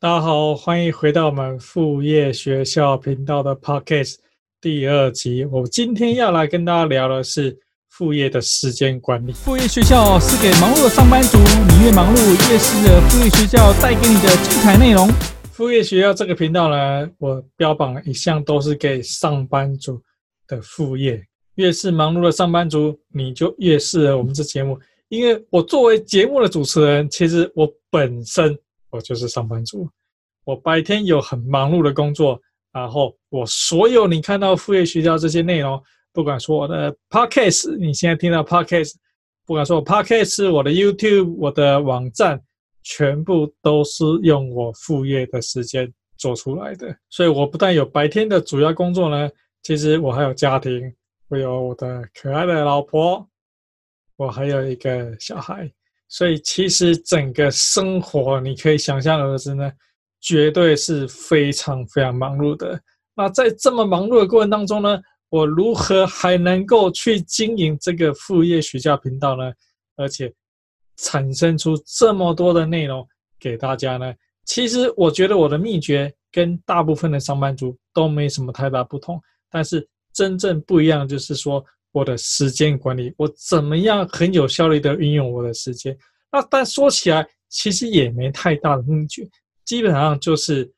大家好，欢迎回到我们副业学校频道的 Podcast 第二集。我今天要来跟大家聊的是副业的时间管理。副业学校是给忙碌的上班族，你越忙碌，越是的副业学校带给你的精彩内容。副业学校这个频道呢，我标榜一向都是给上班族的副业。越是忙碌的上班族，你就越适合我们这节目。因为我作为节目的主持人，其实我本身。我就是上班族，我白天有很忙碌的工作，然后我所有你看到副业学校这些内容，不管说我的 podcast，你现在听到 podcast，不管说我 podcast，我的 YouTube，我的网站，全部都是用我副业的时间做出来的。所以我不但有白天的主要工作呢，其实我还有家庭，我有我的可爱的老婆，我还有一个小孩。所以，其实整个生活，你可以想象而知呢，绝对是非常非常忙碌的。那在这么忙碌的过程当中呢，我如何还能够去经营这个副业学校频道呢？而且产生出这么多的内容给大家呢？其实，我觉得我的秘诀跟大部分的上班族都没什么太大不同。但是，真正不一样就是说。我的时间管理，我怎么样很有效率的运用我的时间？那但说起来，其实也没太大的秘诀，基本上就是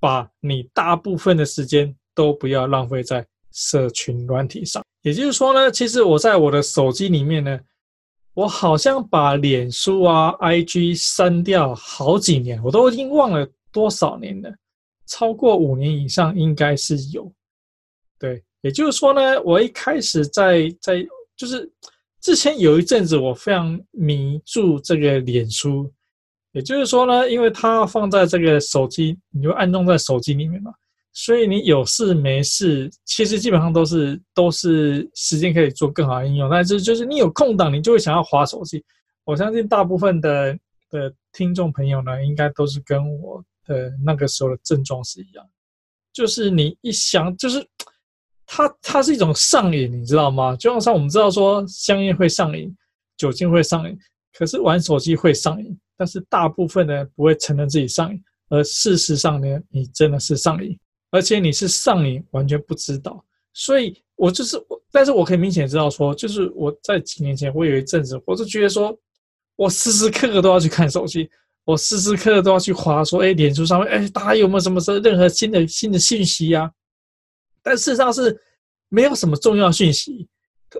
把你大部分的时间都不要浪费在社群软体上。也就是说呢，其实我在我的手机里面呢，我好像把脸书啊、IG 删掉好几年，我都已经忘了多少年了，超过五年以上应该是有，对。也就是说呢，我一开始在在就是之前有一阵子，我非常迷住这个脸书。也就是说呢，因为它放在这个手机，你就安装在手机里面嘛，所以你有事没事，其实基本上都是都是时间可以做更好的应用。但是就是你有空档，你就会想要滑手机。我相信大部分的的听众朋友呢，应该都是跟我的那个时候的症状是一样，就是你一想就是。它它是一种上瘾，你知道吗？就像我们知道说香烟会上瘾，酒精会上瘾，可是玩手机会上瘾。但是大部分的人不会承认自己上瘾，而事实上呢，你真的是上瘾，而且你是上瘾完全不知道。所以我就是，但是我可以明显知道说，就是我在几年前，我有一阵子，我就觉得说，我时时刻刻都要去看手机，我时时刻刻都要去滑说，哎，脸书上面，哎，大家有没有什么什么任何新的新的信息呀？但事实上是没有什么重要讯息，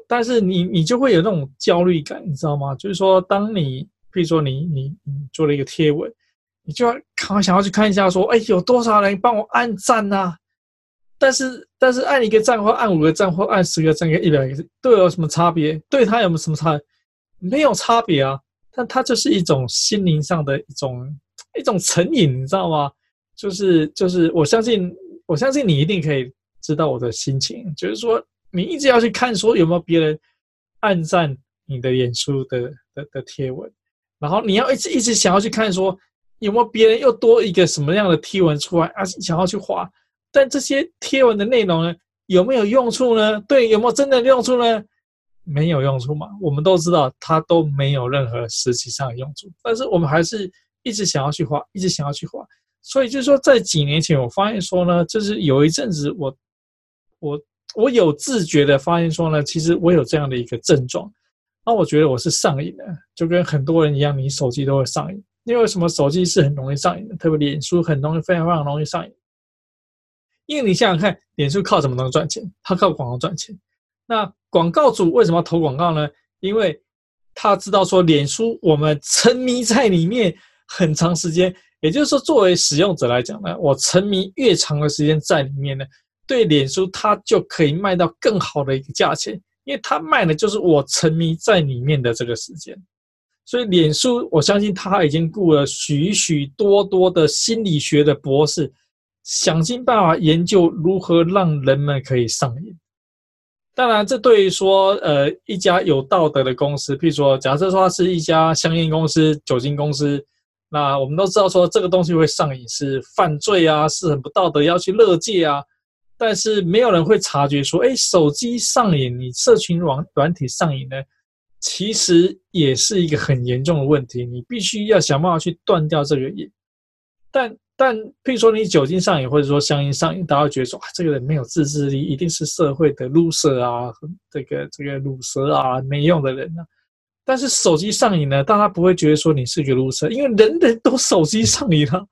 但是你你就会有那种焦虑感，你知道吗？就是说，当你比如说你你你做了一个贴文，你就要赶快想要去看一下，说，哎，有多少人帮我按赞啊？但是但是按一个赞或按五个赞或按十个赞跟一百个赞，都有什么差别？对他有没有什么差别？没有差别啊，但它就是一种心灵上的一种一种成瘾，你知道吗？就是就是我相信我相信你一定可以。知道我的心情，就是说，你一直要去看，说有没有别人按赞你的演出的的的贴文，然后你要一直一直想要去看，说有没有别人又多一个什么样的贴文出来啊，想要去滑，但这些贴文的内容呢，有没有用处呢？对，有没有真的用处呢？没有用处嘛，我们都知道它都没有任何实际上的用处，但是我们还是一直想要去画，一直想要去画，所以就是说，在几年前，我发现说呢，就是有一阵子我。我我有自觉的发现说呢，其实我有这样的一个症状，那我觉得我是上瘾的，就跟很多人一样，你手机都会上瘾。因为什么？手机是很容易上瘾的，特别脸书很容易，非常非常容易上瘾。因为你想想看，脸书靠什么能赚钱？它靠广告赚钱。那广告主为什么要投广告呢？因为他知道说，脸书我们沉迷在里面很长时间，也就是说，作为使用者来讲呢，我沉迷越长的时间在里面呢。对脸书，它就可以卖到更好的一个价钱，因为它卖的就是我沉迷在里面的这个时间。所以脸书，我相信他已经雇了许许多多的心理学的博士，想尽办法研究如何让人们可以上瘾。当然，这对于说呃一家有道德的公司，譬如说，假设说它是一家香烟公司、酒精公司，那我们都知道说这个东西会上瘾是犯罪啊，是很不道德，要去勒戒啊。但是没有人会察觉说，哎，手机上瘾，你社群软软体上瘾呢，其实也是一个很严重的问题。你必须要想办法去断掉这个瘾。但但譬如说你酒精上瘾，或者说香烟上瘾，大家会觉得说啊，这个人没有自制力，一定是社会的 loser 啊，这个这个鲁蛇啊，没用的人啊。但是手机上瘾呢，大家不会觉得说你是个 loser，因为人人都手机上瘾了，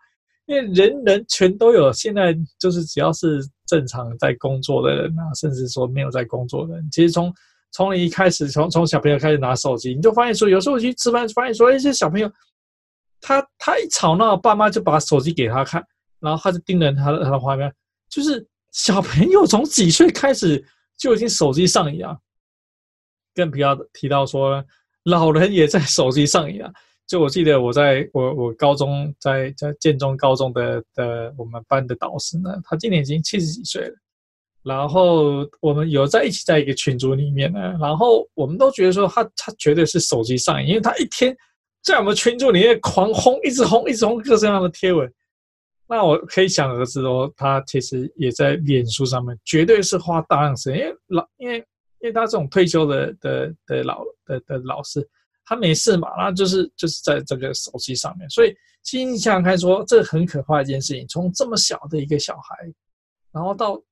因为人人全都有。现在就是只要是正常在工作的人啊，甚至说没有在工作的人，其实从从你一开始，从从小朋友开始拿手机，你就发现说，有时候我去吃饭，发现说，哎，这小朋友。他他一吵闹，爸妈就把手机给他看，然后他就盯着他的他的画面。就是小朋友从几岁开始就已经手机上瘾啊？更不要提到说老人也在手机上瘾啊。就我记得我在我我高中在在建中高中的的我们班的导师呢，他今年已经七十几岁了。然后我们有在一起在一个群组里面呢，然后我们都觉得说他他绝对是手机上瘾，因为他一天。在我们群组里面狂轰，一直轰，一直轰各式各样的贴文，那我可以想而知哦，他其实也在脸书上面，绝对是花大量时间。因为老，因为因为他这种退休的的的老的的老师，他没事嘛，那就是就是在这个手机上面。所以，其实你想想看说，这很可怕一件事情，从这么小的一个小孩，然后到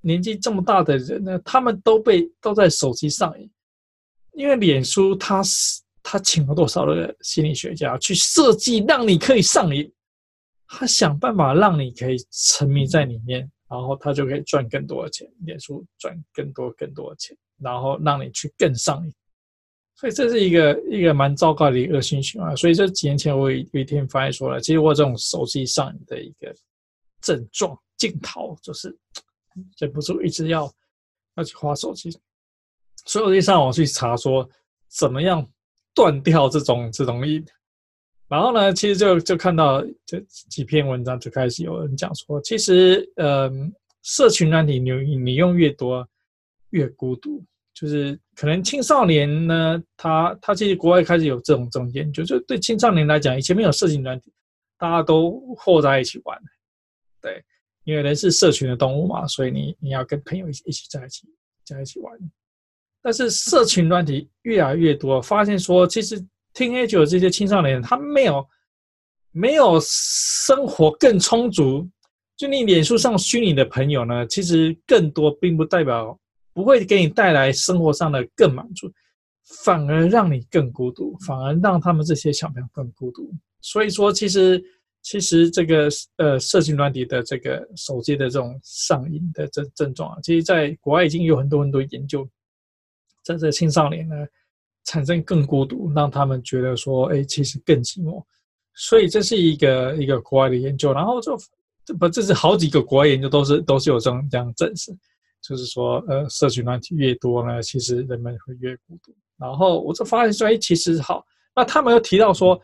年纪这么大的人呢，他们都被都在手机上瘾，因为脸书它是。他请了多少的心理学家去设计，让你可以上瘾。他想办法让你可以沉迷在里面，然后他就可以赚更多的钱，脸书赚更多更多的钱，然后让你去更上瘾。所以这是一个一个蛮糟糕的一个恶性循环。所以这几年前我有一天发现说了，其实我这种手机上瘾的一个症状镜头，就是忍不住一直要要去花手机。所以我就上网去查说怎么样。断掉这种这种瘾，然后呢，其实就就看到这几篇文章就开始有人讲说，其实呃，社群软体你你用越多越孤独，就是可能青少年呢，他他其实国外开始有这种这种研究，就对青少年来讲，以前没有社群软体，大家都和在一起玩，对，因为人是社群的动物嘛，所以你你要跟朋友一起一起在一起在一起玩。但是社群软体越来越多，发现说，其实 teenager 这些青少年，他没有没有生活更充足。就你脸书上虚拟的朋友呢，其实更多并不代表不会给你带来生活上的更满足，反而让你更孤独，反而让他们这些小朋友更孤独。所以说，其实其实这个呃，社群软体的这个手机的这种上瘾的症症状啊，其实在国外已经有很多很多研究。在这青少年呢，产生更孤独，让他们觉得说，哎，其实更寂寞。所以这是一个一个国外的研究，然后就这不，这是好几个国外研究都是都是有这样这样证实，就是说，呃，社群软体越多呢，其实人们会越孤独。然后我就发现说，哎，其实好，那他们又提到说，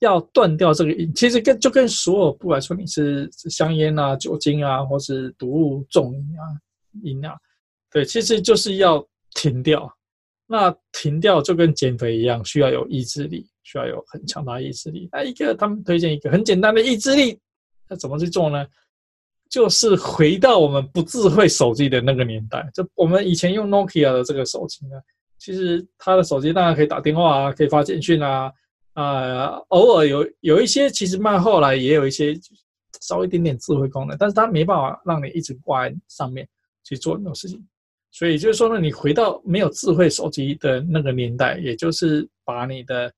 要断掉这个瘾，其实跟就跟所有不管说你是香烟啊、酒精啊，或是毒物重瘾啊、瘾啊，对，其实就是要。停掉，那停掉就跟减肥一样，需要有意志力，需要有很强大意志力。那一个他们推荐一个很简单的意志力，那怎么去做呢？就是回到我们不智慧手机的那个年代。就我们以前用 Nokia 的这个手机呢，其实它的手机当然可以打电话啊，可以发简讯啊，啊、呃，偶尔有有一些，其实慢后来也有一些稍微一点点智慧功能，但是它没办法让你一直挂在上面去做很多事情。所以就是说呢，你回到没有智慧手机的那个年代，也就是把你的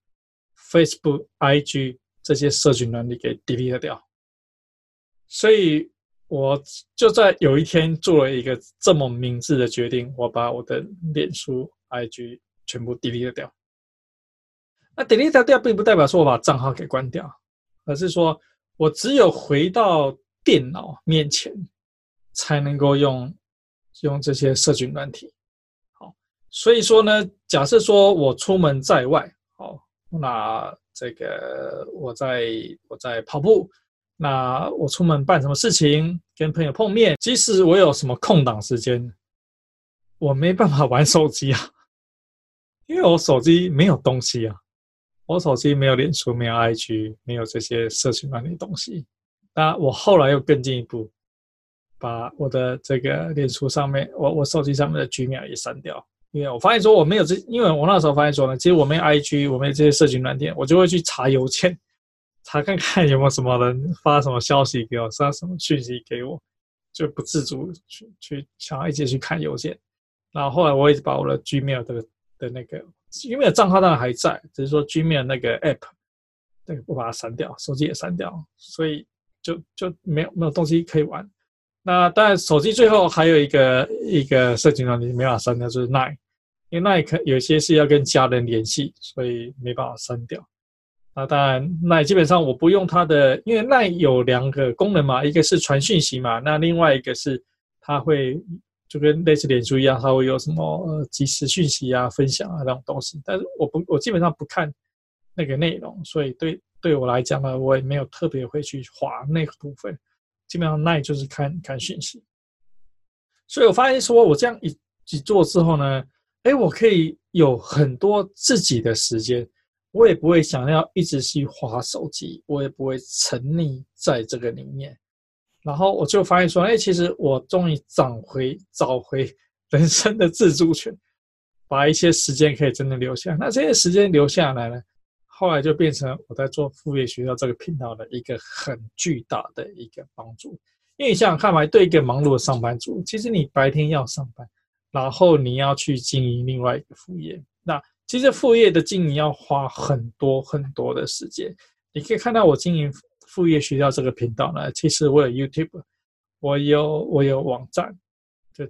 Facebook、IG 这些社群能力给 delete 掉。所以我就在有一天做了一个这么明智的决定，我把我的脸书、IG 全部 delete 掉。那 delete 掉并不代表说我把账号给关掉，而是说我只有回到电脑面前才能够用。用这些社群软体，好，所以说呢，假设说我出门在外，好，那这个我在我在跑步，那我出门办什么事情，跟朋友碰面，即使我有什么空档时间，我没办法玩手机啊，因为我手机没有东西啊，我手机没有脸书，没有 IG，没有这些社群软体东西。那我后来又更进一步。把我的这个脸书上面，我我手机上面的 Gmail 也删掉，因为我发现说我没有这，因为我那时候发现说呢，其实我没 IG，我没有这些社群软件，我就会去查邮件，查看看有没有什么人发什么消息给我，发什么讯息给我，就不自主去去想要一直去看邮件。然后后来我一直把我的 Gmail 的的那个 Gmail 账号当然还在，只是说 Gmail 那个 App，对，我把它删掉，手机也删掉，所以就就没有没有东西可以玩。那当然手机最后还有一个一个社群软件没办法删掉，就是 Line，因为 Line 可有些是要跟家人联系，所以没办法删掉。那当然那基本上我不用它的，因为那有两个功能嘛，一个是传讯息嘛，那另外一个是它会。就跟类似脸书一样，它会有什么呃即时讯息啊、分享啊这种东西。但是我不，我基本上不看那个内容，所以对对我来讲呢，我也没有特别会去划那个部分。基本上那就是看看讯息。所以我发现说，我这样一一做之后呢，哎，我可以有很多自己的时间，我也不会想要一直去划手机，我也不会沉溺在这个里面。然后我就发现说，哎，其实我终于找回找回 人生的自主权，把一些时间可以真的留下。那这些时间留下来呢，后来就变成我在做副业学校这个频道的一个很巨大的一个帮助。因为你想想看嘛，对一个忙碌的上班族，其实你白天要上班，然后你要去经营另外一个副业，那其实副业的经营要花很多很多的时间。你可以看到我经营。副业学校这个频道呢，其实我有 YouTube，我有我有网站，就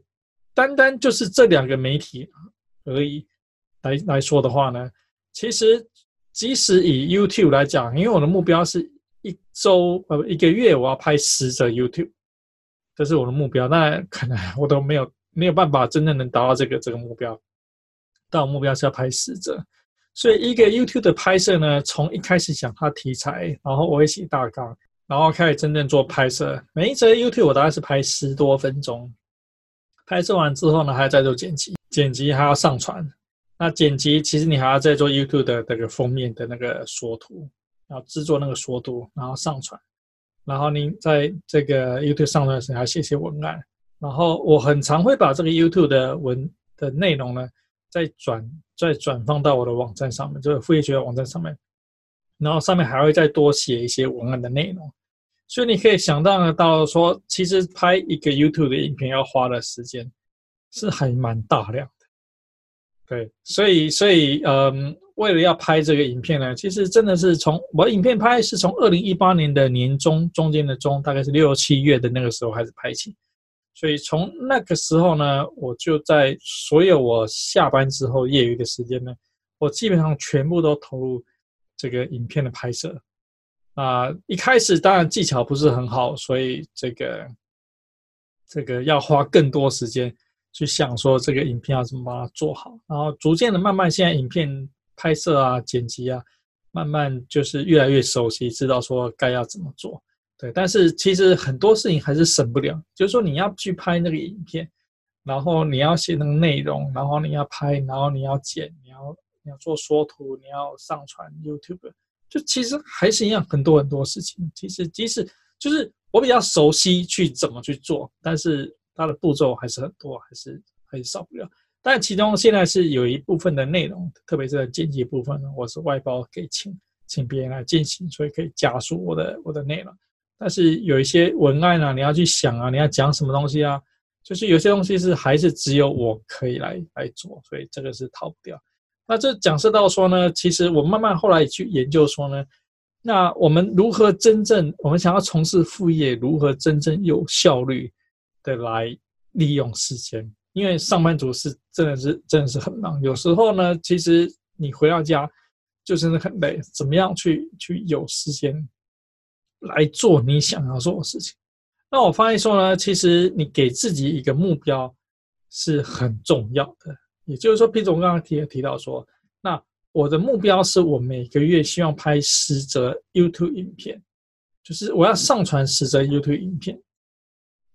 单单就是这两个媒体而已来来说的话呢，其实即使以 YouTube 来讲，因为我的目标是一周呃一个月我要拍十则 YouTube，这是我的目标，那可能 我都没有没有办法真正能达到这个这个目标，到目标是要拍十则。所以一个 YouTube 的拍摄呢，从一开始讲它题材，然后我会写大纲，然后开始真正做拍摄。每一则 YouTube 我大概是拍十多分钟，拍摄完之后呢，还要再做剪辑，剪辑还要上传。那剪辑其实你还要再做 YouTube 的这个封面的那个缩图，然后制作那个缩图，然后上传。然后你在这个 YouTube 上传的时候还要写些文案。然后我很常会把这个 YouTube 的文的内容呢，再转。再转放到我的网站上面，就是副业学校网站上面，然后上面还会再多写一些文案的内容，所以你可以想象得到说，其实拍一个 YouTube 的影片要花的时间是还蛮大量的。对，所以所以嗯，为了要拍这个影片呢，其实真的是从我影片拍是从二零一八年的年中中间的中，大概是六七月的那个时候开始拍起。所以从那个时候呢，我就在所有我下班之后业余的时间呢，我基本上全部都投入这个影片的拍摄。啊，一开始当然技巧不是很好，所以这个这个要花更多时间去想说这个影片要怎么把它做好。然后逐渐的慢慢，现在影片拍摄啊、剪辑啊，慢慢就是越来越熟悉，知道说该要怎么做。对，但是其实很多事情还是省不了。就是说，你要去拍那个影片，然后你要写那个内容，然后你要拍，然后你要剪，你要你要做缩图，你要上传 YouTube，就其实还是一样很多很多事情。其实即使就是我比较熟悉去怎么去做，但是它的步骤还是很多，还是还是少不了。但其中现在是有一部分的内容，特别是在剪辑部分，我是外包给请请别人来进行，所以可以加速我的我的内容。但是有一些文案啊，你要去想啊，你要讲什么东西啊，就是有些东西是还是只有我可以来来做，所以这个是逃不掉。那这讲述到说呢，其实我慢慢后来去研究说呢，那我们如何真正我们想要从事副业，如何真正有效率的来利用时间？因为上班族是真的是真的是很忙，有时候呢，其实你回到家就真的很累，怎么样去去有时间？来做你想要做的事情。那我发现说呢，其实你给自己一个目标是很重要的。也就是说，譬如我刚刚提提到说，那我的目标是我每个月希望拍十则 YouTube 影片，就是我要上传十则 YouTube 影片。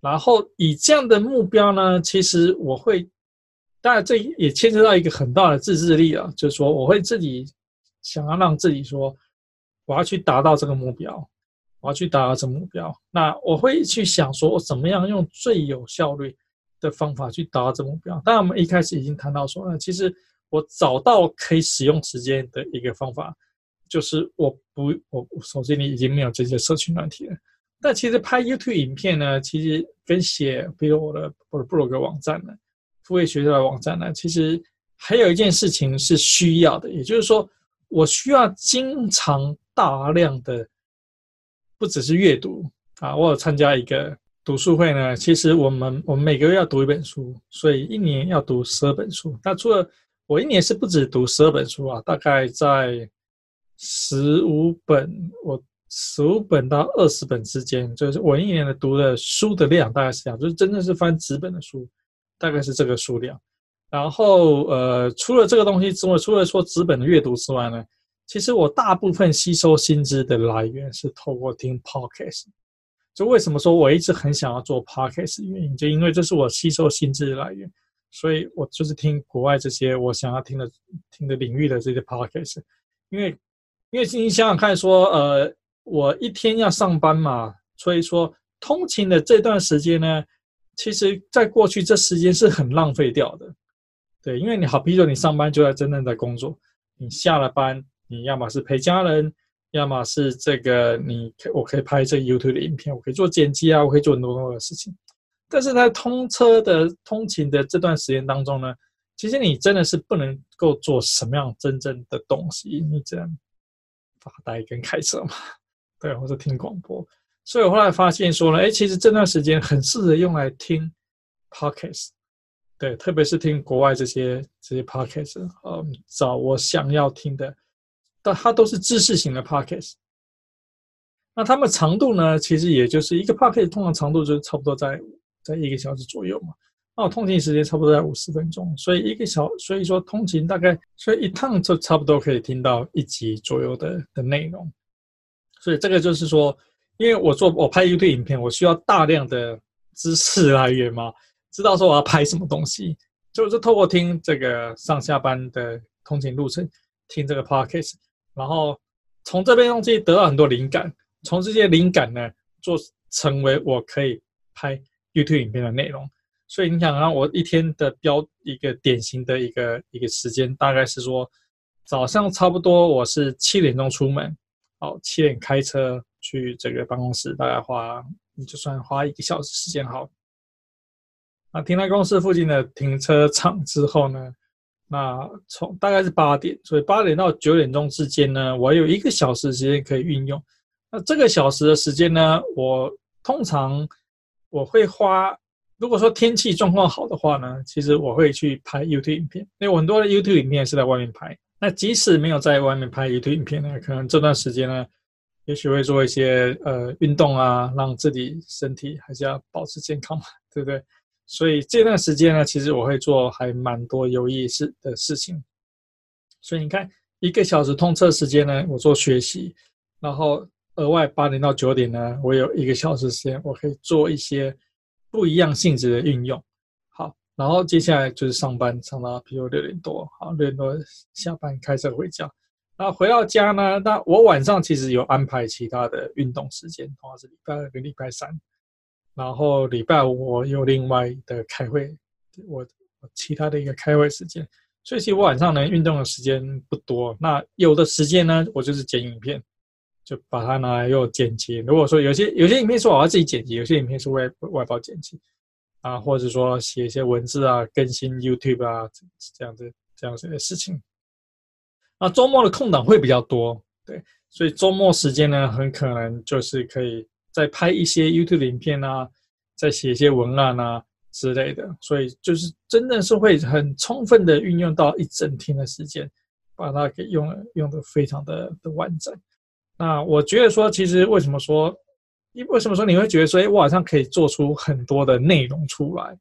然后以这样的目标呢，其实我会，当然这也牵扯到一个很大的自制力啊，就是说我会自己想要让自己说，我要去达到这个目标。我要去达到这目标，那我会去想说，我怎么样用最有效率的方法去达到这目标。当然，我们一开始已经谈到说，其实我找到可以使用时间的一个方法，就是我不我手机里已经没有这些社群软体了。但其实拍 YouTube 影片呢，其实跟写，比如我的我的部落格网站呢，付费学校的网站呢，其实还有一件事情是需要的，也就是说，我需要经常大量的，不只是阅读啊，我有参加一个读书会呢。其实我们我们每个月要读一本书，所以一年要读十二本书。那除了我一年是不止读十二本书啊，大概在十五本我。十五本到二十本之间，就是我一年的读的书的量大概是这样，就是真正是翻纸本的书，大概是这个数量。然后，呃，除了这个东西之外，除了说纸本的阅读之外呢，其实我大部分吸收新知的来源是透过听 podcast。就为什么说我一直很想要做 podcast 原因，就因为这是我吸收新知的来源，所以我就是听国外这些我想要听的听的领域的这些 podcast。因为，因为你想想看，说，呃。我一天要上班嘛，所以说通勤的这段时间呢，其实在过去这时间是很浪费掉的，对，因为你好，比如说你上班就在真正在工作，你下了班，你要么是陪家人，要么是这个你我可以拍这个 YouTube 的影片，我可以做剪辑啊，我可以做很多很多的事情。但是在通车的通勤的这段时间当中呢，其实你真的是不能够做什么样真正的东西，你只能发呆跟开车嘛。对，或者听广播，所以我后来发现说呢，哎，其实这段时间很适合用来听 podcast，对，特别是听国外这些这些 podcast，嗯，找我想要听的，但它都是知识型的 podcast。那它们长度呢，其实也就是一个 podcast 通常长度就差不多在在一个小时左右嘛。那我通勤时间差不多在五十分钟，所以一个小，所以说通勤大概，所以一趟就差不多可以听到一集左右的的内容。所以这个就是说，因为我做我拍 YouTube 影片，我需要大量的知识来源嘛，知道说我要拍什么东西，就是透过听这个上下班的通勤路程，听这个 Podcast，然后从这边东西得到很多灵感，从这些灵感呢，做成为我可以拍 YouTube 影片的内容。所以你想让我一天的标一个典型的一个一个时间，大概是说早上差不多我是七点钟出门。好，七点开车去这个办公室，大概花你就算花一个小时时间好。那停在公司附近的停车场之后呢，那从大概是八点，所以八点到九点钟之间呢，我有一个小时时间可以运用。那这个小时的时间呢，我通常我会花，如果说天气状况好的话呢，其实我会去拍 YouTube 影片，因为很多的 YouTube 影片是在外面拍。那即使没有在外面拍 YouTube 影片呢，可能这段时间呢，也许会做一些呃运动啊，让自己身体还是要保持健康嘛，对不对？所以这段时间呢，其实我会做还蛮多有意思的事情。所以你看，一个小时通车时间呢，我做学习，然后额外八点到九点呢，我有一个小时时间，我可以做一些不一样性质的运用。好然后接下来就是上班，上到比如六点多，好，六点多下班开车回家。然后回到家呢，那我晚上其实有安排其他的运动时间，通常是礼拜二跟礼拜三。然后礼拜五我有另外的开会，我我其他的一个开会时间。所以其实我晚上呢运动的时间不多。那有的时间呢，我就是剪影片，就把它拿来又剪辑。如果说有些有些影片是我要自己剪辑，有些影片是外外包剪辑。啊，或者说写一些文字啊，更新 YouTube 啊，这样子这样子的事情。那周末的空档会比较多，对，所以周末时间呢，很可能就是可以再拍一些 YouTube 影片啊，再写一些文案啊之类的。所以就是真的是会很充分的运用到一整天的时间，把它给用用的非常的的完整。那我觉得说，其实为什么说？因为什么说你会觉得说，哎，我好像可以做出很多的内容出来？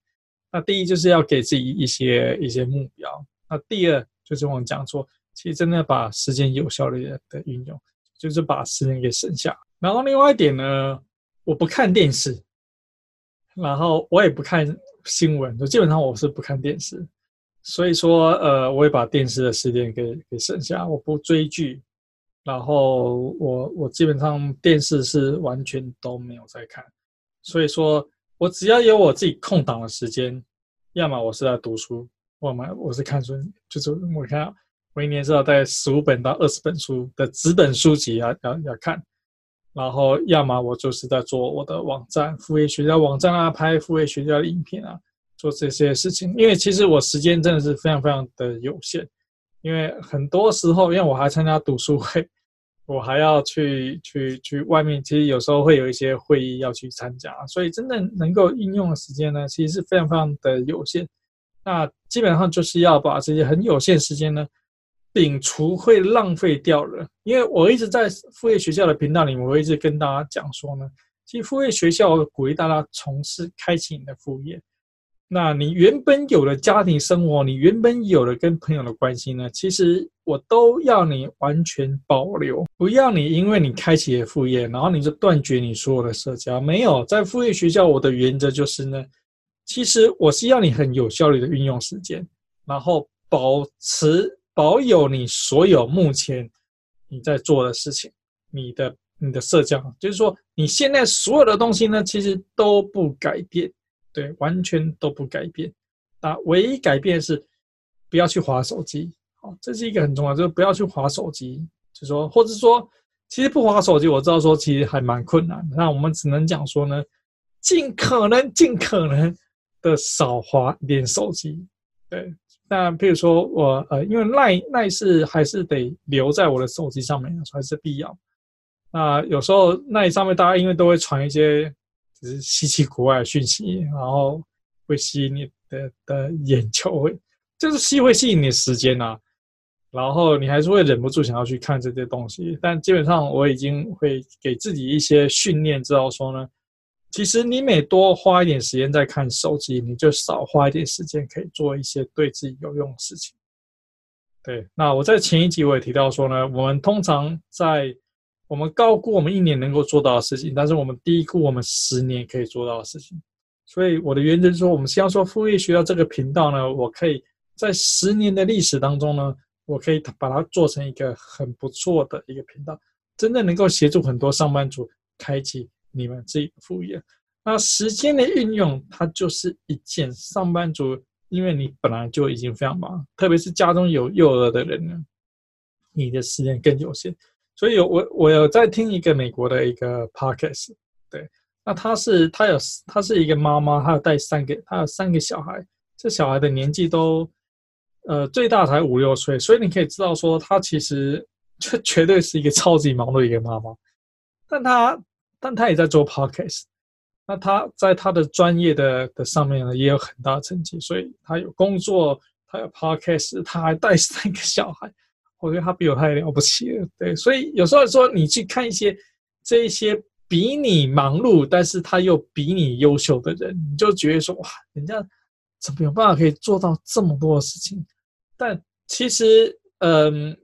那第一就是要给自己一些一些目标。那第二就是我们讲说，其实真的把时间有效率的运用，就是把时间给省下。然后另外一点呢，我不看电视，然后我也不看新闻，就基本上我是不看电视。所以说，呃，我也把电视的时间给给省下，我不追剧。然后我我基本上电视是完全都没有在看，所以说我只要有我自己空档的时间，要么我是在读书，要么我是看书，就是我看我一年至少带十五本到二十本书的纸本书籍要要要看，然后要么我就是在做我的网站，副业学校网站啊，拍副业学校的影片啊，做这些事情。因为其实我时间真的是非常非常的有限，因为很多时候，因为我还参加读书会，我还要去去去外面，其实有时候会有一些会议要去参加，所以真的能够应用的时间呢，其实是非常非常的有限。那基本上就是要把这些很有限时间呢。摒除会浪费掉了，因为我一直在副业学校的频道里面，我一直跟大家讲说呢，其实副业学校鼓励大家从事开启你的副业。那你原本有的家庭生活，你原本有的跟朋友的关系呢，其实我都要你完全保留，不要你因为你开启了副业，然后你就断绝你所有的社交。没有，在副业学校，我的原则就是呢，其实我是要你很有效率的运用时间，然后保持。保有你所有目前你在做的事情，你的你的社交，就是说你现在所有的东西呢，其实都不改变，对，完全都不改变。啊，唯一改变是不要去划手机，好，这是一个很重要，就是不要去划手机，就说，或者说，其实不划手机，我知道说其实还蛮困难的，那我们只能讲说呢，尽可能尽可能的少划点手机，对。那比如说我呃，因为赖赖是还是得留在我的手机上面，还是必要。那有时候赖上面大家因为都会传一些只是稀奇古怪的讯息，然后会吸引你的的眼球，会就是吸会吸引你的时间啊。然后你还是会忍不住想要去看这些东西。但基本上我已经会给自己一些训练，知道说呢。其实你每多花一点时间在看手机，你就少花一点时间可以做一些对自己有用的事情。对，那我在前一集我也提到说呢，我们通常在我们高估我们一年能够做到的事情，但是我们低估我们十年可以做到的事情。所以我的原则是说，我们希望说副业学校这个频道呢，我可以在十年的历史当中呢，我可以把它做成一个很不错的一个频道，真的能够协助很多上班族开启。你们自己的副业，那时间的运用，它就是一件上班族，因为你本来就已经非常忙，特别是家中有幼儿的人呢，你的时间更有限。所以有我我有在听一个美国的一个 podcast，对，那他是他有他是一个妈妈，他有带三个，他有三个小孩，这小孩的年纪都呃最大才五六岁，所以你可以知道说，他其实就 绝对是一个超级忙碌的一个妈妈，但他。但他也在做 podcast，那他在他的专业的的上面呢，也有很大成绩，所以他有工作，他有 podcast，他还带三个小孩，我觉得他比我太了不起了，对，所以有时候说你去看一些这一些比你忙碌，但是他又比你优秀的人，你就觉得说哇，人家怎么有办法可以做到这么多的事情？但其实，嗯，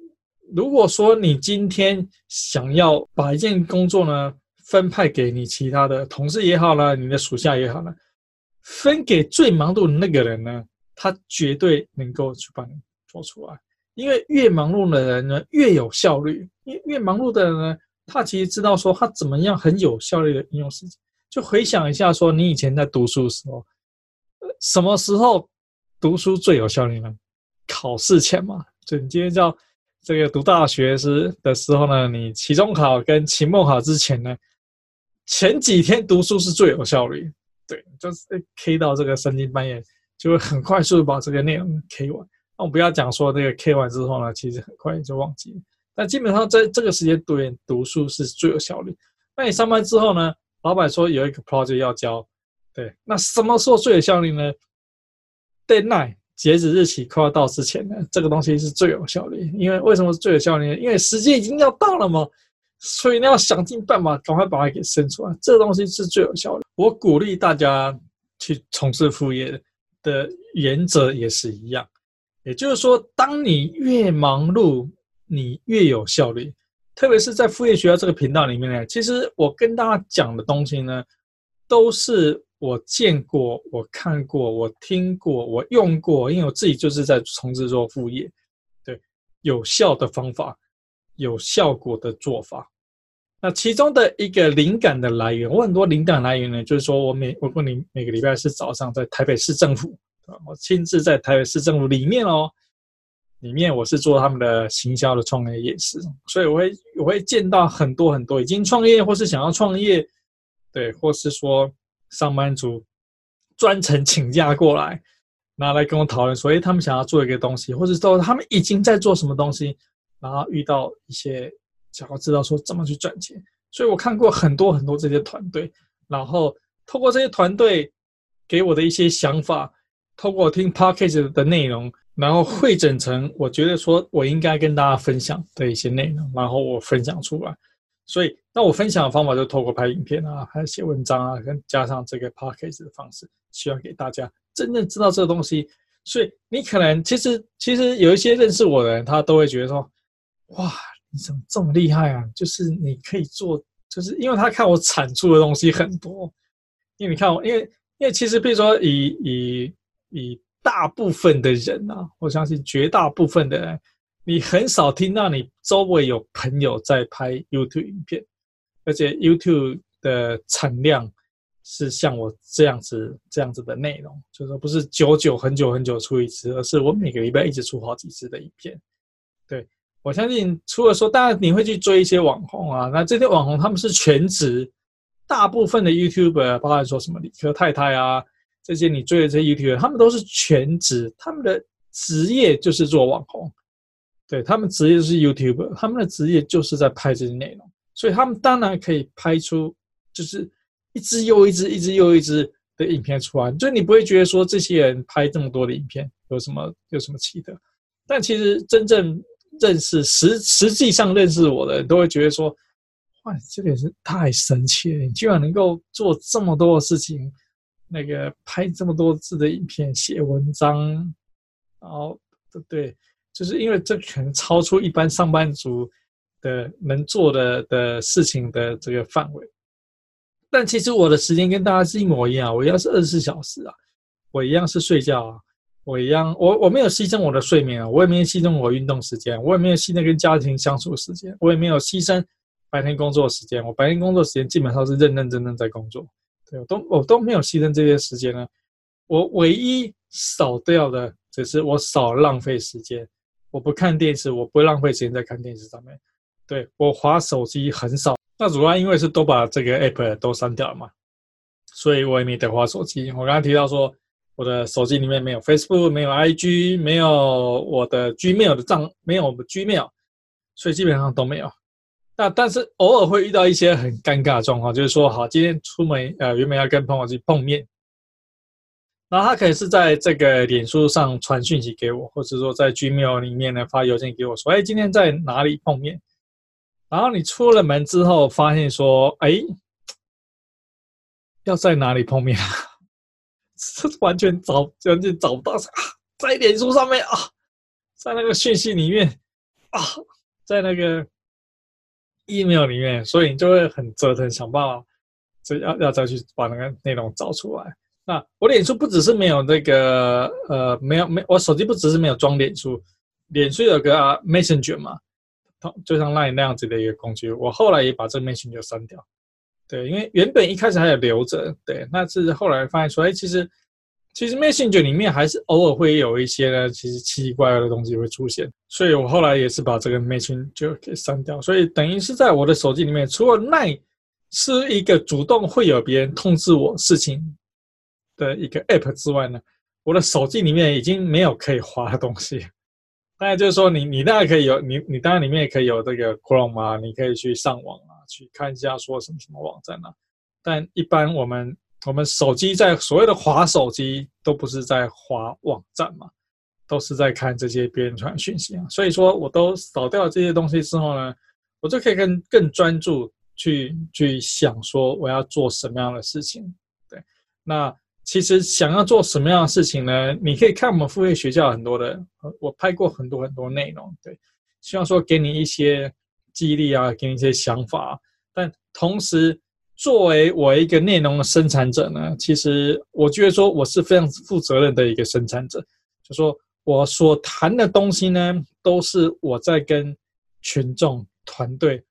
如果说你今天想要把一件工作呢，分派给你其他的同事也好了，你的属下也好了，分给最忙碌的那个人呢，他绝对能够去帮你做出来。因为越忙碌的人呢，越有效率。越越忙碌的人呢，他其实知道说他怎么样很有效率的应用时间。就回想一下，说你以前在读书的时候，什么时候读书最有效率呢？考试前嘛，就你今天叫这个读大学时的时候呢，你期中考跟期末考之前呢。前几天读书是最有效率，对，就是 K 到这个三更半夜，就会很快速把这个内容 K 完。那我不要讲说这个 K 完之后呢，其实很快就忘记了。但基本上在这个时间读读书是最有效率。那你上班之后呢，老板说有一个 project 要交，对，那什么时候最有效率呢？Deadline 截止日期快要到之前呢，这个东西是最有效率。因为为什么是最有效率呢？因为时间已经要到了嘛。所以你要想尽办法，赶快把它给生出来。这东西是最有效的。我鼓励大家去从事副业的原则也是一样，也就是说，当你越忙碌，你越有效率。特别是在副业学校这个频道里面呢，其实我跟大家讲的东西呢，都是我见过、我看过、我听过、我用过，因为我自己就是在从事做副业，对，有效的方法，有效果的做法。那其中的一个灵感的来源，我很多灵感来源呢，就是说我每我问你每个礼拜四早上在台北市政府，我亲自在台北市政府里面哦，里面我是做他们的行销的创业也是，所以我会我会见到很多很多已经创业或是想要创业，对，或是说上班族专程请假过来，拿来跟我讨论说，哎，他们想要做一个东西，或者说他们已经在做什么东西，然后遇到一些想要知道说怎么去赚钱，所以我看过很多很多这些团队，然后透过这些团队给我的一些想法，透过听 Podcast 的内容。然后汇整成我觉得说我应该跟大家分享的一些内容，然后我分享出来。所以，那我分享的方法就透过拍影片啊，还有写文章啊，跟加上这个 podcast 的方式，希望给大家真正知道这个东西。所以，你可能其实其实有一些认识我的人，他都会觉得说：“哇，你怎么这么厉害啊？就是你可以做，就是因为他看我产出的东西很多。因为你看我，因为因为其实比如说以以以。大部分的人啊，我相信绝大部分的人，你很少听到你周围有朋友在拍 YouTube 影片，而且 YouTube 的产量是像我这样子这样子的内容，就是说不是久久很久很久出一次，而是我每个礼拜一直出好几次的影片。我相信，除了说，当然你会去追一些网红啊，那这些网红他们是全职，大部分的 YouTuber，包含说什么理科太太啊。这些你追的这些 YouTuber，他们都是全职，他们的职业就是做网红，对，他们职业是 YouTuber，他们的职业就是在拍这些内容，所以他们当然可以拍出就是一支又一支、一支又一支的影片出来，就你不会觉得说这些人拍这么多的影片有什么有什么奇特，但其实真正认识实实际上认识我的人都会觉得说，哇，这个也是太神奇了，你居然能够做这么多的事情。那个拍这么多字的影片，写文章，然后对对，就是因为这可能超出一般上班族的能做的的事情的这个范围。但其实我的时间跟大家是一模一样，我一样是二十四小时啊，我一样是睡觉啊，我一样，我我没有牺牲我的睡眠啊，我也没有牺牲我运动时间，我也没有牺牲跟家庭相处时间，我也没有牺牲白天工作时间，我白天工作时间基本上是认认真真在工作。对，我都我都没有牺牲这些时间呢，我唯一少掉的只是我少浪费时间，我不看电视，我不浪费时间在看电视上面。对，我滑手机很少，那主要因为是都把这个 app 都删掉了嘛，所以我也没得滑手机。我刚刚提到说，我的手机里面没有 Facebook，没有 IG，没有我的 Gmail 的账，没有 Gmail，所以基本上都没有。那但是偶尔会遇到一些很尴尬的状况，就是说，好，今天出门，呃，原本要跟朋友去碰面，然后他可能是在这个脸书上传讯息给我，或者说在 Gmail 里面呢发邮件给我，说，哎，今天在哪里碰面？然后你出了门之后，发现说，哎，要在哪里碰面？这 完全找完全找不到，啊，在脸书上面啊，在那个讯息里面啊，在那个。email 里面，所以你就会很折腾，想办法，这要要再去把那个内容找出来。那我脸书不只是没有那个，呃，没有没，我手机不只是没有装脸书，脸书有个啊 Messenger 嘛，就像 Line 那样子的一个工具。我后来也把这个 Messenger 删掉，对，因为原本一开始还有留着，对，那是后来发现说，哎，其实。其实 Messenger 里面还是偶尔会有一些呢，其实奇奇怪怪的东西会出现，所以我后来也是把这个 Messenger 给删掉。所以等于是在我的手机里面，除了 Line 是一个主动会有别人通知我事情的一个 App 之外呢，我的手机里面已经没有可以滑的东西。当然就是说你，你你当然可以有，你你当然里面也可以有这个 Chrome 啊，你可以去上网啊，去看一下说什么什么网站啊。但一般我们。我们手机在所谓的滑手机，都不是在滑网站嘛，都是在看这些别人传讯息啊。所以说，我都扫掉了这些东西之后呢，我就可以更更专注去去想说我要做什么样的事情。对，那其实想要做什么样的事情呢？你可以看我们付费学校很多的，我拍过很多很多内容。对，希望说给你一些激励啊，给你一些想法，但同时。作为我一个内容的生产者呢，其实我觉得说我是非常负责任的一个生产者，就说我所谈的东西呢，都是我在跟群众团队，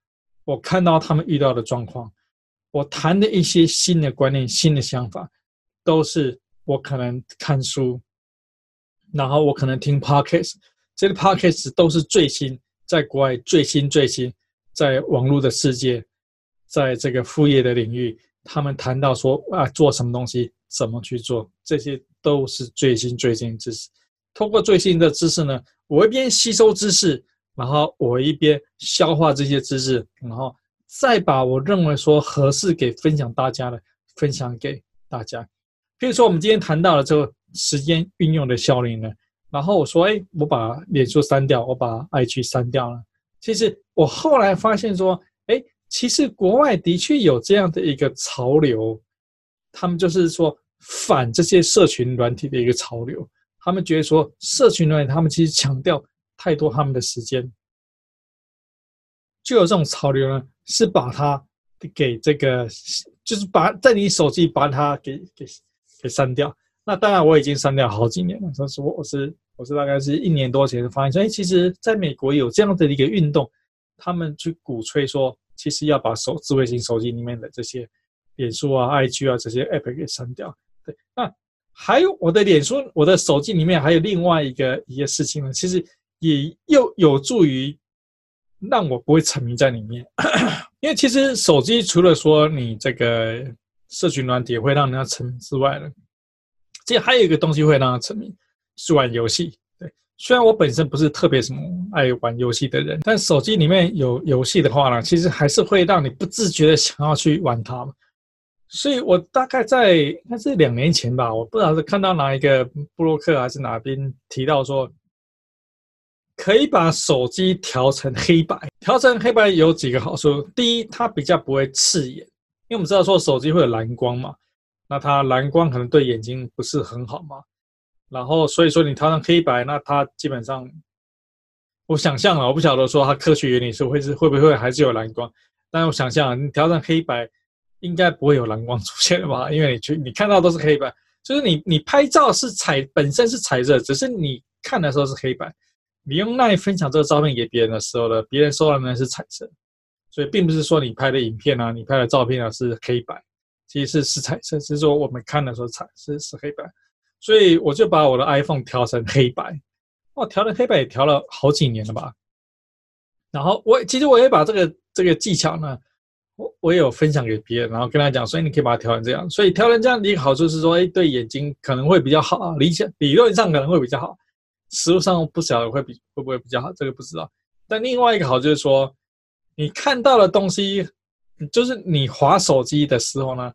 我看到他们遇到的状况，我谈的一些新的观念、新的想法，都是我可能看书，然后我可能听 podcast，这个 podcast 都是最新，在国外最新最新，在网络的世界，在这个副业的领域，他们谈到说啊，做什么东西，怎么去做，这些都是最新最新知识。通过最新的知识呢，我一边吸收知识，然后我一边消化这些知识，然后再把我认为说合适给分享大家的分享给大家。譬如说，我们今天谈到了这个时间运用的效率呢，然后我说，哎，我把脸书删掉，我把 IG 删掉了。其实我后来发现说，哎，其实国外的确有这样的一个潮流，他们就是说反这些社群软体的一个潮流。他们觉得说，社群软体他们其实强调太多他们的时间，就有这种潮流呢，是把它给这个，就是把在你手机把它给给给删掉。那当然我已经删掉好几年了，说实话，我是我是大概是一年多前发现说，哎，其实在美国有这样的一个运动，他们去鼓吹说，其实要把手智慧型手机里面的这些脸书啊、IG 啊这些 App 给删掉。对，那。还有我的脸书，我的手机里面还有另外一个一个事情呢，其实也又有助于让我不会沉迷在里面。因为其实手机除了说你这个社群软体会让人家沉迷之外呢，其实还有一个东西会让他沉迷，是玩游戏。对，虽然我本身不是特别什么爱玩游戏的人，但手机里面有游戏的话呢，其实还是会让你不自觉的想要去玩它。所以我大概在应该是两年前吧，我不知道是看到哪一个布洛克还是哪边提到说，可以把手机调成黑白。调成黑白有几个好处，第一，它比较不会刺眼，因为我们知道说手机会有蓝光嘛，那它蓝光可能对眼睛不是很好嘛。然后所以说你调成黑白，那它基本上，我想象啊，我不晓得说它科学原理是会是会不会还是有蓝光，但我想象你调成黑白。应该不会有蓝光出现的吧？因为你去你看到都是黑白，就是你你拍照是彩本身是彩色，只是你看的时候是黑白。你用那分享这个照片给别人的时候呢，别人收到的是彩色，所以并不是说你拍的影片啊，你拍的照片啊是黑白，其实是是彩色，只是说我们看的时候彩是是黑白。所以我就把我的 iPhone 调成黑白，哦，调成黑白也调了好几年了吧。然后我其实我也把这个这个技巧呢。我我也有分享给别人，然后跟他讲，所以你可以把它调成这样。所以调成这样的一个好处是说，哎，对眼睛可能会比较好啊，理想理论上可能会比较好，实物上不晓得会比会不会比较好，这个不知道。但另外一个好就是说，你看到的东西，就是你滑手机的时候呢，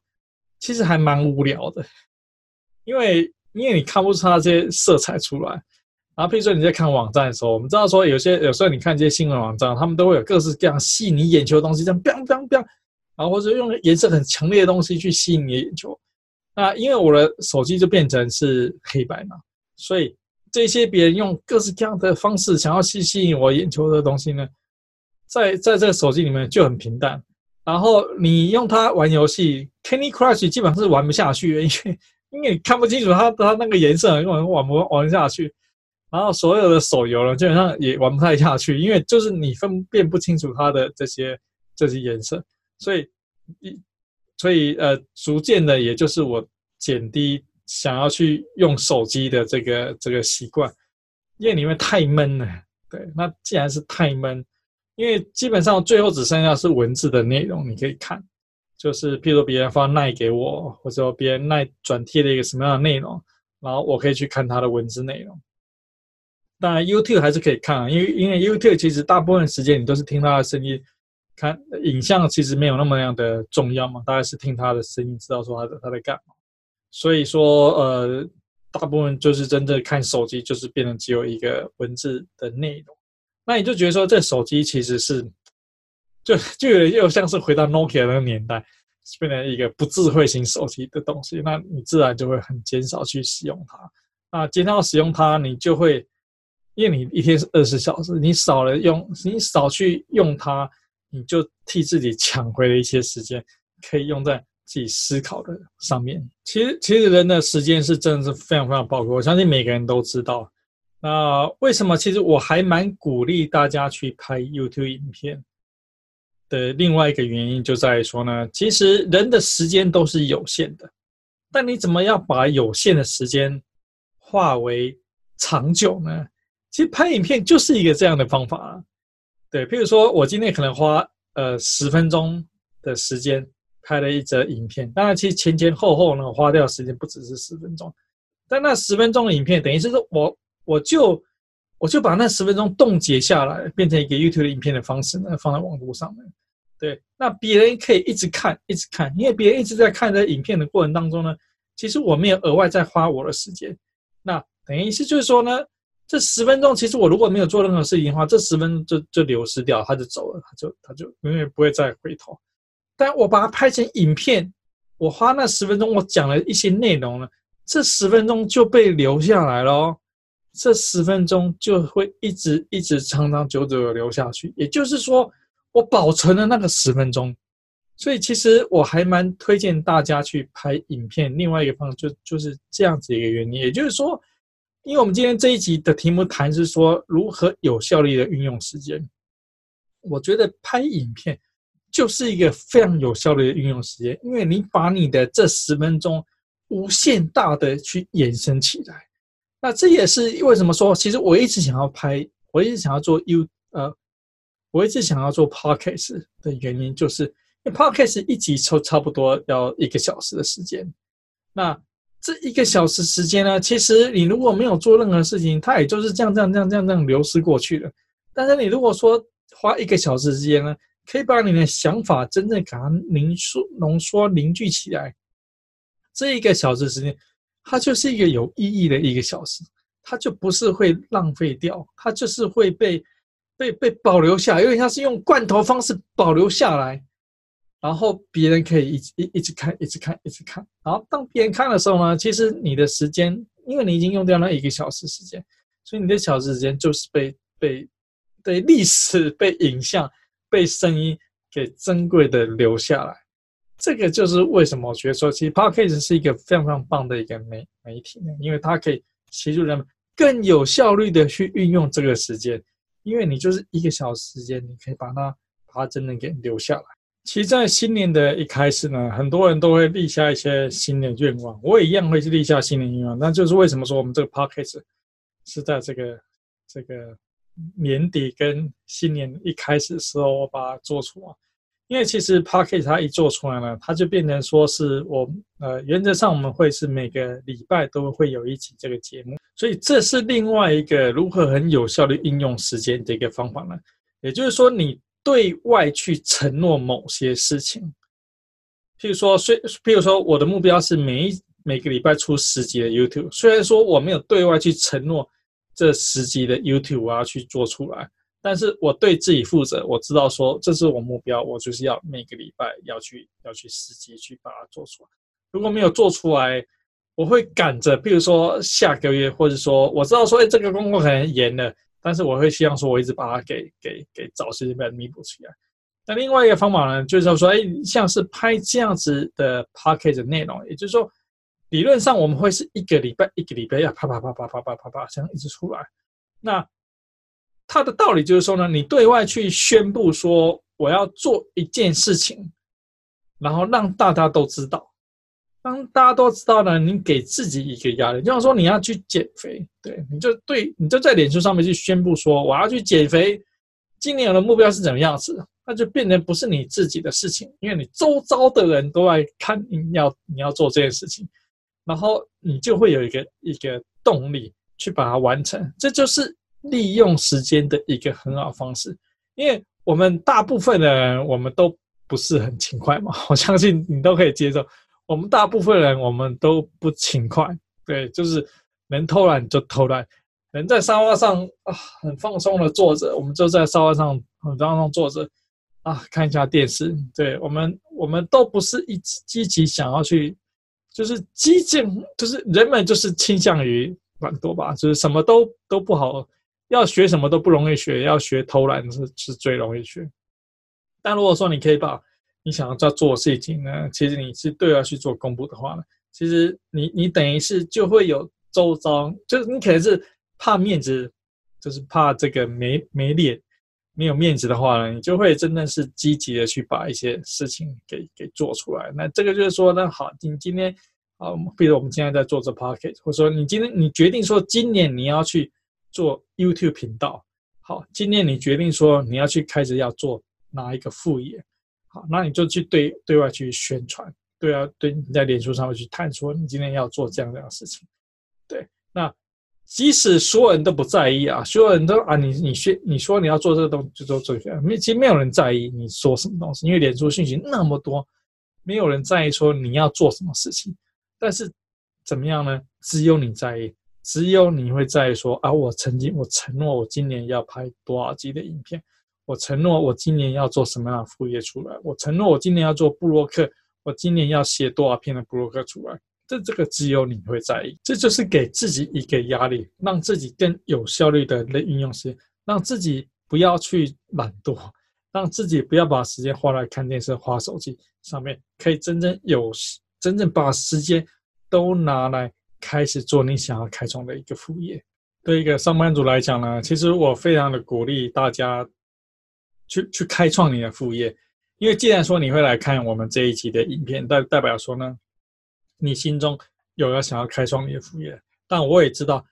其实还蛮无聊的，因为因为你看不出它这些色彩出来。然后，譬如说你在看网站的时候，我们知道说有些有时候你看这些新闻网站，他们都会有各式各样吸引你眼球的东西，这样 biang biang biang，然后或者用颜色很强烈的东西去吸引你的眼球。那因为我的手机就变成是黑白嘛，所以这些别人用各式各样的方式想要去吸引我眼球的东西呢，在在这个手机里面就很平淡。然后你用它玩游戏，Candy Crush 基本上是玩不下去，因为因为你看不清楚它它那个颜色，根本玩不玩下去。然后所有的手游呢，基本上也玩不太下去，因为就是你分辨不清楚它的这些这些颜色，所以一所以呃，逐渐的，也就是我减低想要去用手机的这个这个习惯，因为里面太闷了。对，那既然是太闷，因为基本上最后只剩下是文字的内容你可以看，就是譬如别人发赖给我，或者说别人赖转贴的一个什么样的内容，然后我可以去看他的文字内容。当然，YouTube 还是可以看啊，因为因为 YouTube 其实大部分时间你都是听他的声音，看影像其实没有那么样的重要嘛，大概是听他的声音，知道说他的他在干嘛。所以说，呃，大部分就是真正看手机，就是变成只有一个文字的内容。那你就觉得说，这手机其实是，就就有点又像是回到 Nokia 那个年代，变成一个不智慧型手机的东西，那你自然就会很减少去使用它。那减少使用它，你就会。因为你一天是二十小时，你少了用，你少去用它，你就替自己抢回了一些时间，可以用在自己思考的上面。其实，其实人的时间是真的是非常非常宝贵，我相信每个人都知道。那为什么？其实我还蛮鼓励大家去拍 YouTube 影片的另外一个原因，就在于说呢，其实人的时间都是有限的，但你怎么样把有限的时间化为长久呢？其实拍影片就是一个这样的方法啊。对，譬如说我今天可能花呃十分钟的时间拍了一则影片，当然其实前前后后呢花掉时间不只是十分钟，但那十分钟的影片等于是说我我就我就把那十分钟冻结下来，变成一个 YouTube 的影片的方式呢放在网络上面。对，那别人可以一直看一直看，因为别人一直在看这影片的过程当中呢，其实我没有额外再花我的时间。那等于是就是说呢。这十分钟，其实我如果没有做任何事情的话，这十分钟就就流失掉，他就走了，他就他就永远不会再回头。但我把它拍成影片，我花那十分钟，我讲了一些内容呢，这十分钟就被留下来了，这十分钟就会一直一直长长久久的留下去。也就是说，我保存了那个十分钟，所以其实我还蛮推荐大家去拍影片。另外一个方就就是这样子一个原因，也就是说。因为我们今天这一集的题目谈是说如何有效率的运用时间，我觉得拍影片就是一个非常有效率的运用时间，因为你把你的这十分钟无限大的去延伸起来，那这也是为什么说，其实我一直想要拍，我一直想要做 U 呃，我一直想要做 Podcast 的原因，就是因为 Podcast 一集抽差不多要一个小时的时间，那。这一个小时时间呢，其实你如果没有做任何事情，它也就是这样这样这样这样这样流失过去了。但是你如果说花一个小时时间呢，可以把你的想法真正给它凝缩、浓缩、凝聚起来，这一个小时时间，它就是一个有意义的一个小时，它就不是会浪费掉，它就是会被被被保留下来，因为它是用罐头方式保留下来。然后别人可以一直一一直看，一直看，一直看。然后当别人看的时候呢，其实你的时间，因为你已经用掉那一个小时时间，所以你的小时时间就是被被被历史、被影像、被声音给珍贵的留下来。这个就是为什么我觉得说，其实 Podcast 是一个非常非常棒的一个媒媒体呢，因为它可以协助人们更有效率的去运用这个时间，因为你就是一个小时时间，你可以把它把它真的给留下来。其实，在新年的一开始呢，很多人都会立下一些新年愿望，我也一样会去立下新年愿望。那就是为什么说我们这个 podcast 是在这个这个年底跟新年一开始的时候我把它做出来。因为其实 podcast 它一做出来呢，它就变成说是我呃原则上我们会是每个礼拜都会有一集这个节目，所以这是另外一个如何很有效的应用时间的一个方法呢。也就是说你。对外去承诺某些事情，譬如说，虽譬如说，我的目标是每一每个礼拜出十集的 YouTube。虽然说我没有对外去承诺这十集的 YouTube 我要去做出来，但是我对自己负责，我知道说这是我目标，我就是要每个礼拜要去要去实际去把它做出来。如果没有做出来，我会赶着，譬如说下个月，或者说我知道说，哎，这个工作可能延了。但是我会希望说，我一直把它给给给找时间把它弥补起来。那另外一个方法呢，就是说，哎，像是拍这样子的 podcast 的内容，也就是说，理论上我们会是一个礼拜一个礼拜要啪啪啪啪啪啪啪啪这样一直出来。那它的道理就是说呢，你对外去宣布说我要做一件事情，然后让大家都知道。当大家都知道呢，你给自己一个压力，就像说你要去减肥，对，你就对，你就在脸书上面去宣布说我要去减肥，今年的目标是怎么样子，那就变成不是你自己的事情，因为你周遭的人都在看你要你要做这件事情，然后你就会有一个一个动力去把它完成，这就是利用时间的一个很好方式，因为我们大部分的人我们都不是很勤快嘛，我相信你都可以接受。我们大部分人，我们都不勤快，对，就是能偷懒就偷懒，能在沙发上啊很放松的坐着，我们就在沙发上很放松坐着，啊看一下电视，对，我们我们都不是一积极想要去，就是激进，就是人们就是倾向于懒惰吧，就是什么都都不好，要学什么都不容易学，要学偷懒是是最容易学，但如果说你可以把。你想要在做事情呢？其实你是对外去做公布的话呢，其实你你等于是就会有周遭，就是你可能是怕面子，就是怕这个没没脸，没有面子的话呢，你就会真的是积极的去把一些事情给给做出来。那这个就是说，那好，你今天啊，比如我们现在在做这 podcast，或者说你今天你决定说今年你要去做 YouTube 频道。好，今天你决定说你要去开始要做哪一个副业，好，那你就去对对外去宣传，对啊，对你在脸书上面去探说你今天要做这样这样的事情。对，那即使所有人都不在意啊，所有人都啊，你你宣你说你要做这个东西就做这个，没其实没有人在意你说什么东西，因为脸书信息那么多，没有人在意说你要做什么事情。但是怎么样呢？只有你在意，只有你会在意说啊，我曾经我承诺我今年要拍多少集的影片，我承诺我今年要做什么样的副业出来，我承诺我今年要做布洛克，我今年要写多少篇的布洛克出来。这这个只有你会在意，这就是给自己一个压力，让自己更有效率的来运用时间，让自己不要去懒惰，让自己不要把时间花来看电视、花手机上面，可以真正有真正把时间都拿来开始做你想要开创的一个副业。对一个上班族来讲呢，其实我非常的鼓励大家去去开创你的副业，因为既然说你会来看我们这一集的影片，代代表说呢。你心中有要想要开创你的副业，但我也知道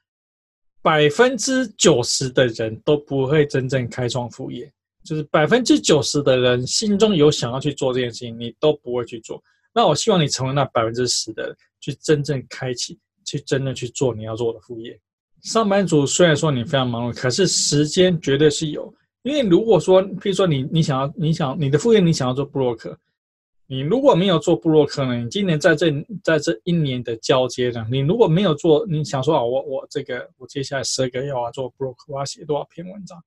百分之九十的人都不会真正开创副业，就是百分之九十的人心中有想要去做这件事情，你都不会去做。那我希望你成为那百分之十的人，去真正开启，去真正去做你要做的副业。上班族虽然说你非常忙碌，可是时间绝对是有，因为如果说，譬如说你你想要你想你的副业你想要做布洛克。你如果没有做布洛克呢？你今年在这在这一年的交接呢？你如果没有做，你想说啊，我我这个我接下来十二个月我要做布洛克，我要写多少篇文章？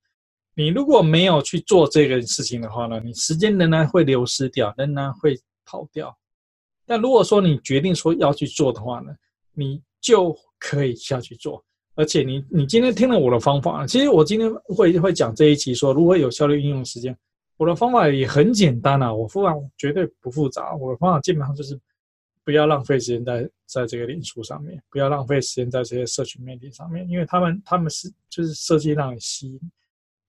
你如果没有去做这个事情的话呢，你时间仍然会流失掉，仍然会跑掉。但如果说你决定说要去做的话呢，你就可以下去做。而且你你今天听了我的方法，其实我今天会会讲这一集说如何有效率运用时间。我的方法也很简单啊，我方法绝对不复杂。我的方法基本上就是不要浪费时间在在这个脸书上面，不要浪费时间在这些社群媒体上面，因为他们他们是就是设计让你吸引，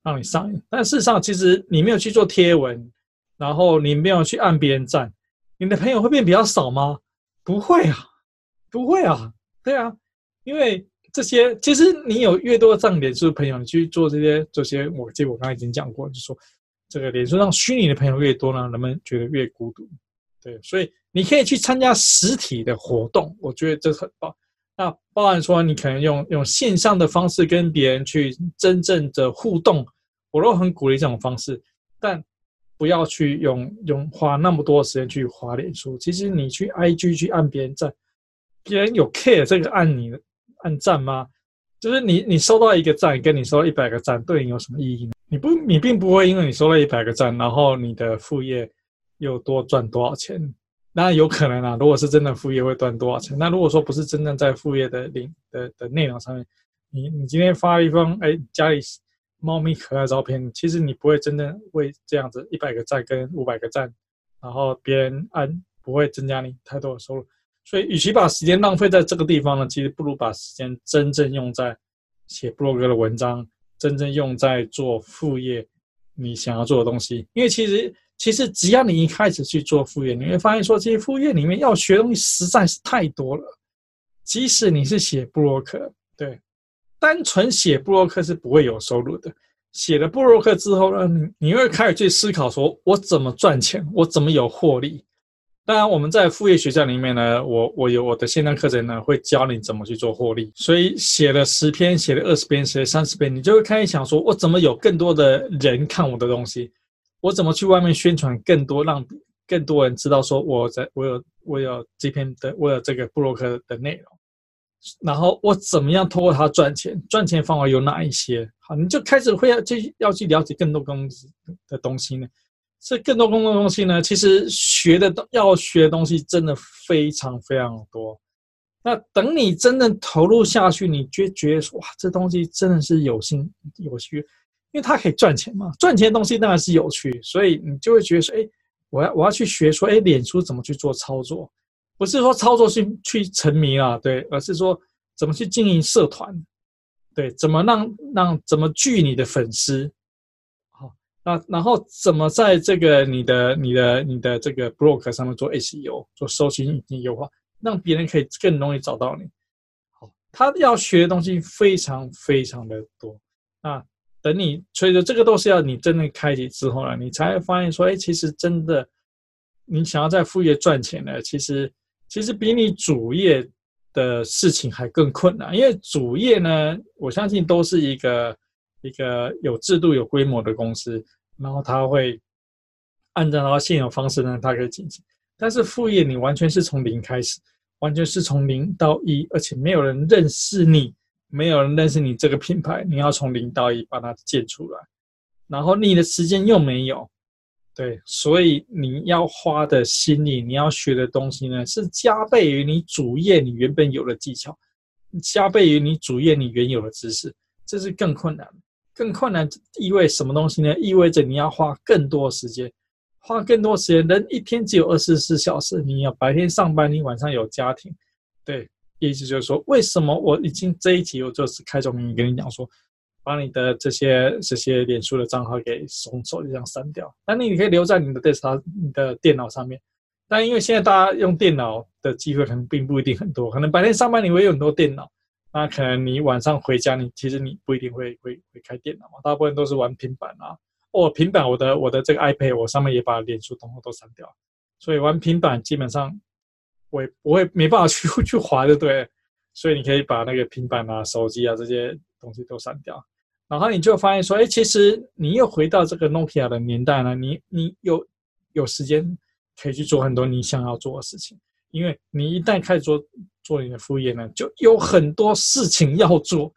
让你上瘾。但事实上，其实你没有去做贴文，然后你没有去按别人赞，你的朋友会变比较少吗？不会啊，不会啊，对啊，因为这些其实你有越多上脸书朋友，你去做这些这些，我记得我刚才已经讲过，就说。这个脸书上虚拟的朋友越多呢，人们觉得越孤独。对，所以你可以去参加实体的活动，我觉得这很棒。那包含说你可能用用线上的方式跟别人去真正的互动，我都很鼓励这种方式。但不要去用用花那么多时间去滑脸书。其实你去 IG 去按别人赞，别人有 care 这个按你按赞吗？就是你你收到一个赞，跟你收到一百个赞，对你有什么意义呢？你不，你并不会因为你收了一百个赞，然后你的副业又多赚多少钱？那有可能啊，如果是真的副业会赚多少钱？那如果说不是真正在副业的领的的内容上面，你你今天发一封哎家里猫咪可爱照片，其实你不会真正为这样子一百个赞跟五百个赞，然后别人按不会增加你太多的收入。所以，与其把时间浪费在这个地方呢，其实不如把时间真正用在写布洛格的文章。真正用在做副业，你想要做的东西，因为其实其实只要你一开始去做副业，你会发现说，这些副业里面要学的东西实在是太多了。即使你是写部落客，对，单纯写部落客是不会有收入的。写了部落客之后呢，你你会开始去思考说，我怎么赚钱，我怎么有获利。当然，我们在副业学校里面呢，我我有我的线上课程呢，会教你怎么去做获利。所以写了十篇，写了二十篇，写了三十篇，你就会开始想说，我怎么有更多的人看我的东西？我怎么去外面宣传更多，让更多人知道说我在我有我有这篇的我有这个布洛克的内容？然后我怎么样通过它赚钱？赚钱方法有哪一些？好，你就开始会要去要去了解更多东西的东西呢？这更多更多东西呢，其实学的要学的东西真的非常非常多。那等你真正投入下去，你觉觉得说哇，这东西真的是有心有趣，因为它可以赚钱嘛。赚钱的东西当然是有趣，所以你就会觉得说，哎，我要我要去学说，哎，脸书怎么去做操作？不是说操作去去沉迷啊，对，而是说怎么去经营社团，对，怎么让让怎么聚你的粉丝。那然后怎么在这个你的你的你的这个 blog 上面做 SEO，做搜寻引擎优化，让别人可以更容易找到你。好，他要学的东西非常非常的多。那等你所以说这个都是要你真正开启之后呢，你才会发现说，哎，其实真的，你想要在副业赚钱呢，其实其实比你主业的事情还更困难。因为主业呢，我相信都是一个一个有制度、有规模的公司，然后他会按照他现有方式呢，他可以进行。但是副业你完全是从零开始，完全是从零到一，而且没有人认识你。没有人认识你这个品牌，你要从零到一把它建出来，然后你的时间又没有，对，所以你要花的心力，你要学的东西呢，是加倍于你主业你原本有的技巧，加倍于你主业你原有的知识，这是更困难。更困难意味什么东西呢？意味着你要花更多时间，花更多时间。人一天只有二十四小时，你要白天上班，你晚上有家庭，对。意思就是说，为什么我已经这一集我就是开宗明义跟你讲说，把你的这些这些脸书的账号给从手机上删掉，那你你可以留在你的电脑你的电脑上面。但因为现在大家用电脑的机会可能并不一定很多，可能白天上班你会有很多电脑，那可能你晚上回家你其实你不一定会会会开电脑嘛，大部分都是玩平板啊。哦，平板我的我的这个 iPad 我上面也把脸书统统都删掉，所以玩平板基本上。我也不会没办法 去去滑，的对，所以你可以把那个平板啊、手机啊这些东西都删掉，然后你就发现说，哎，其实你又回到这个 Nokia 的年代了，你你有有时间可以去做很多你想要做的事情，因为你一旦开始做做你的副业呢，就有很多事情要做，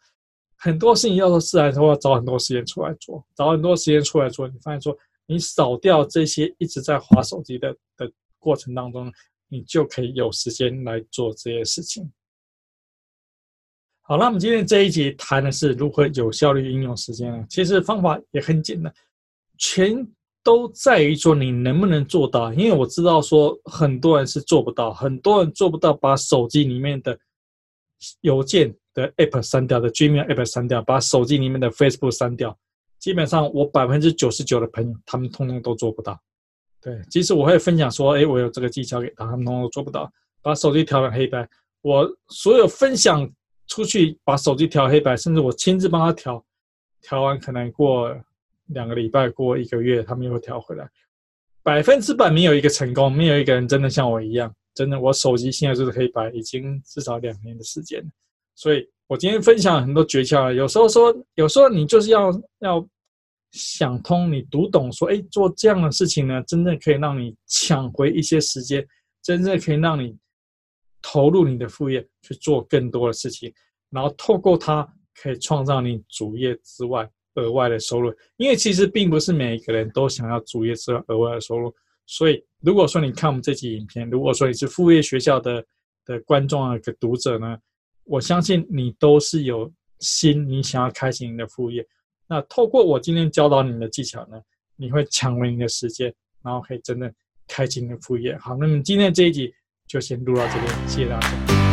很多事情要做，自然说要找很多时间出来做，找很多时间出来做，你发现说，你扫掉这些一直在滑手机的的过程当中。你就可以有时间来做这些事情。好，那我们今天这一集谈的是如何有效率运用时间呢？其实方法也很简单，全都在于说你能不能做到。因为我知道说很多人是做不到，很多人做不到把手机里面的邮件的 app 删掉的 Gmail app 删掉，把手机里面的 Facebook 删掉。基本上我百分之九十九的朋友，他们通通都做不到。对，即使我会分享说，哎，我有这个技巧给他，他们都做不到。把手机调成黑白，我所有分享出去，把手机调黑白，甚至我亲自帮他调，调完可能过两个礼拜，过一个月，他们又会调回来。百分之百没有一个成功，没有一个人真的像我一样，真的，我手机现在就是黑白，已经至少两年的时间。所以我今天分享很多诀窍，有时候说，有时候你就是要要。想通，你读懂，说，哎，做这样的事情呢，真正可以让你抢回一些时间，真正可以让你投入你的副业去做更多的事情，然后透过它可以创造你主业之外额外的收入。因为其实并不是每一个人都想要主业之外额外的收入，所以如果说你看我们这集影片，如果说你是副业学校的的观众啊，个读者呢，我相信你都是有心，你想要开启你的副业。那透过我今天教导你的技巧呢，你会抢回你的时间，然后可以真的开启你的副业。好，那么今天这一集就先录到这边，谢谢大家。